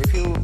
if you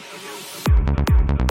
Thank you.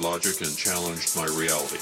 Logic and challenged my reality.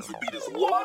Music beat is live.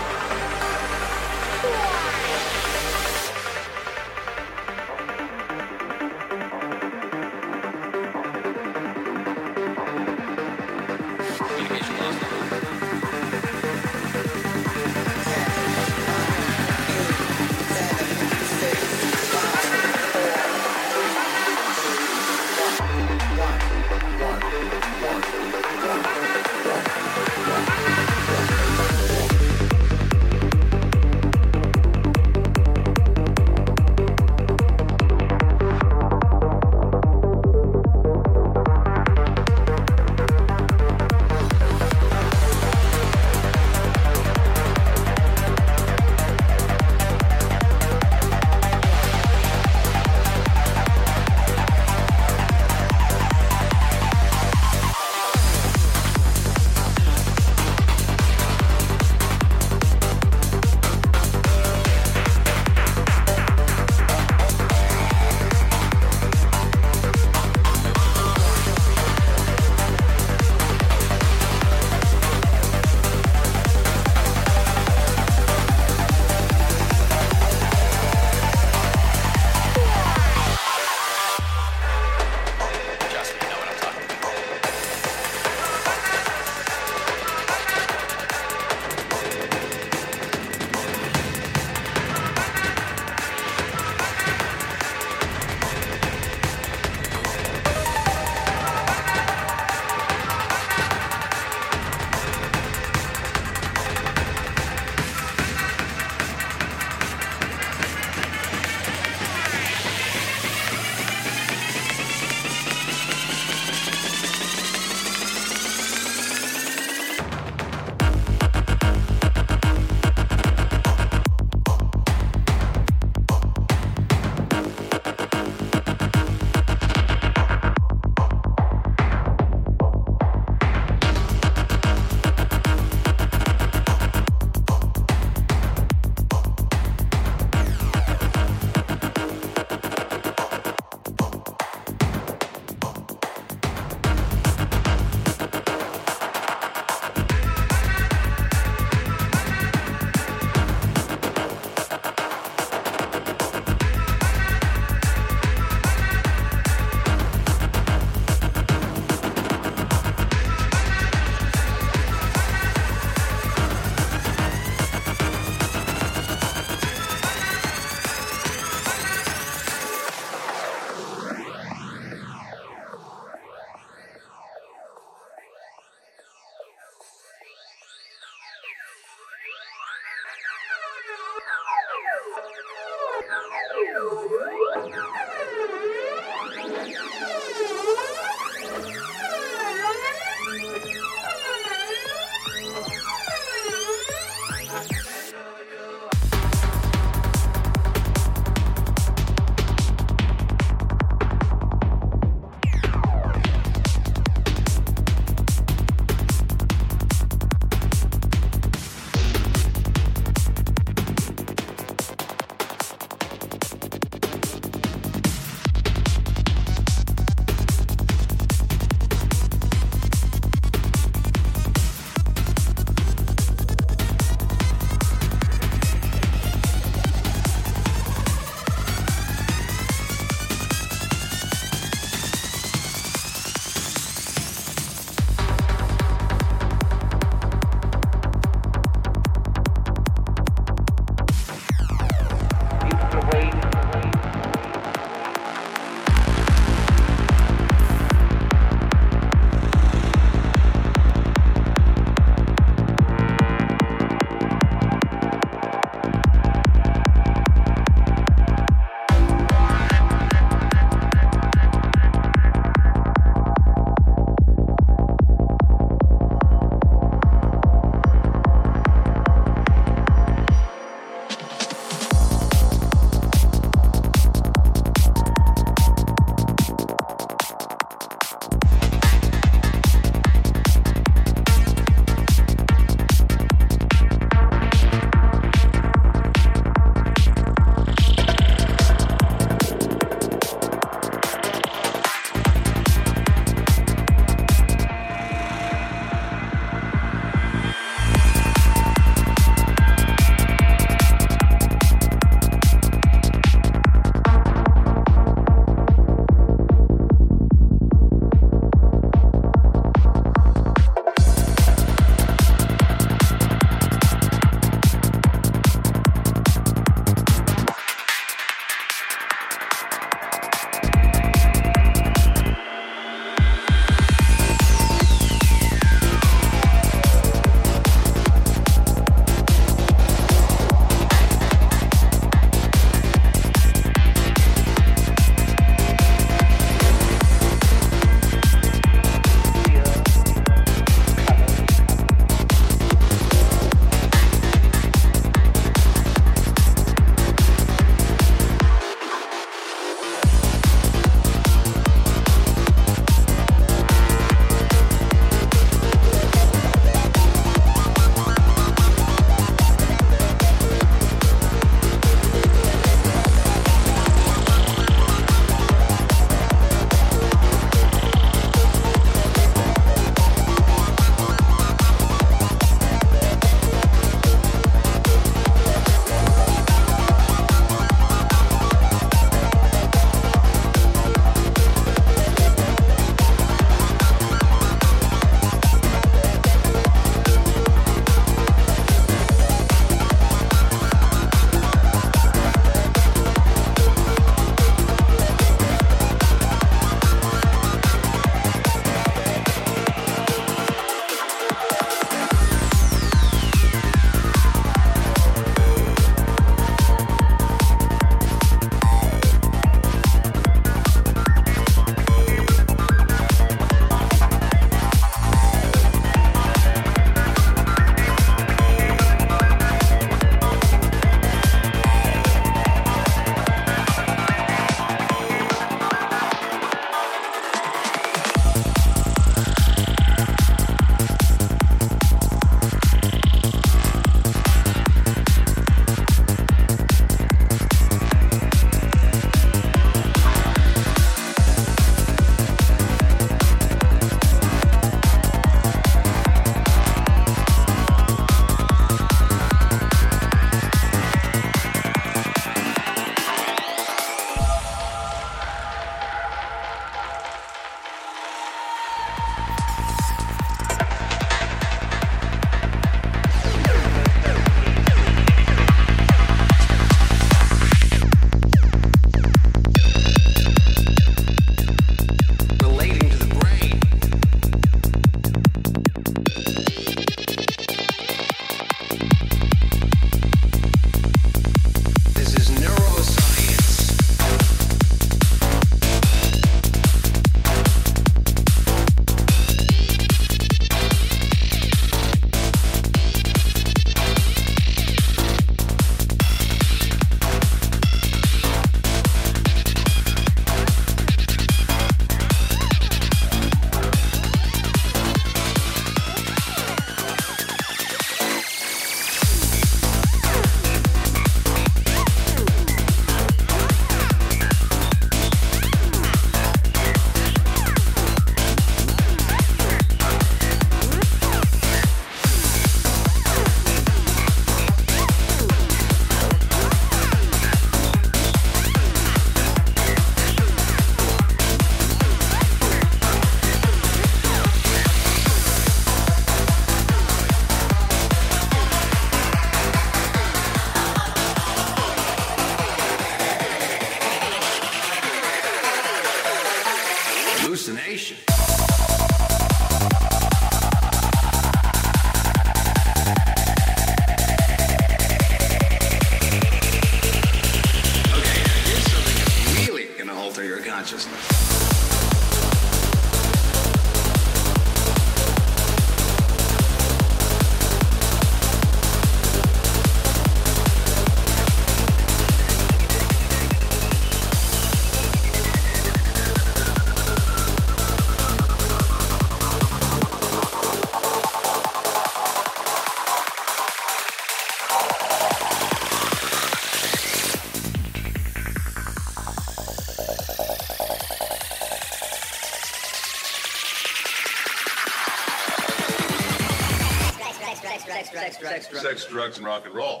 sex, drugs, sex, drugs, and rock and roll.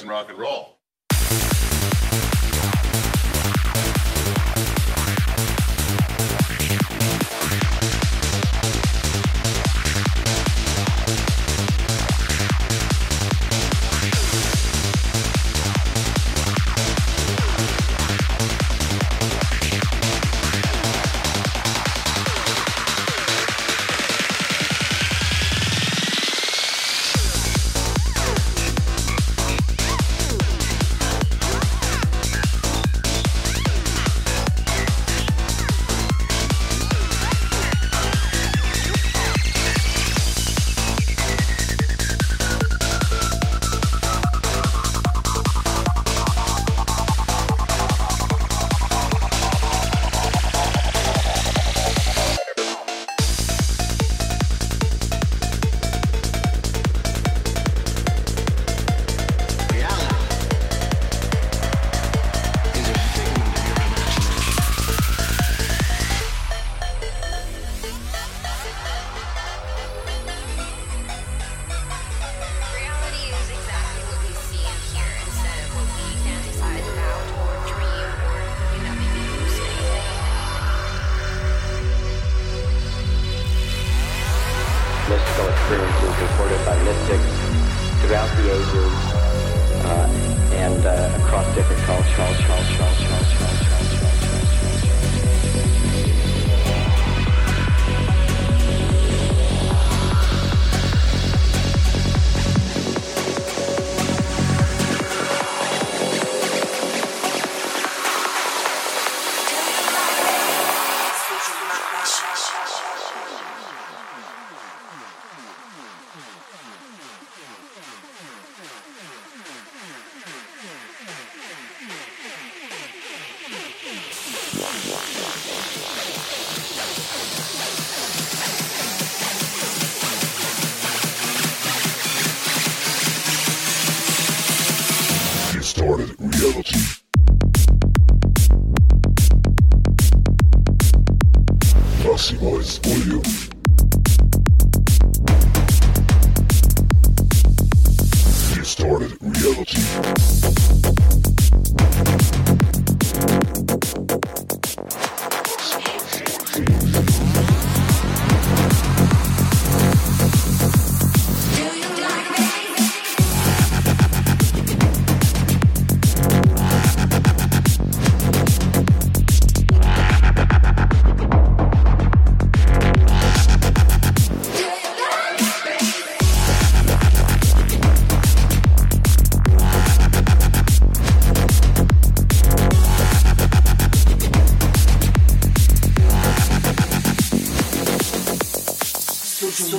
and rock and roll.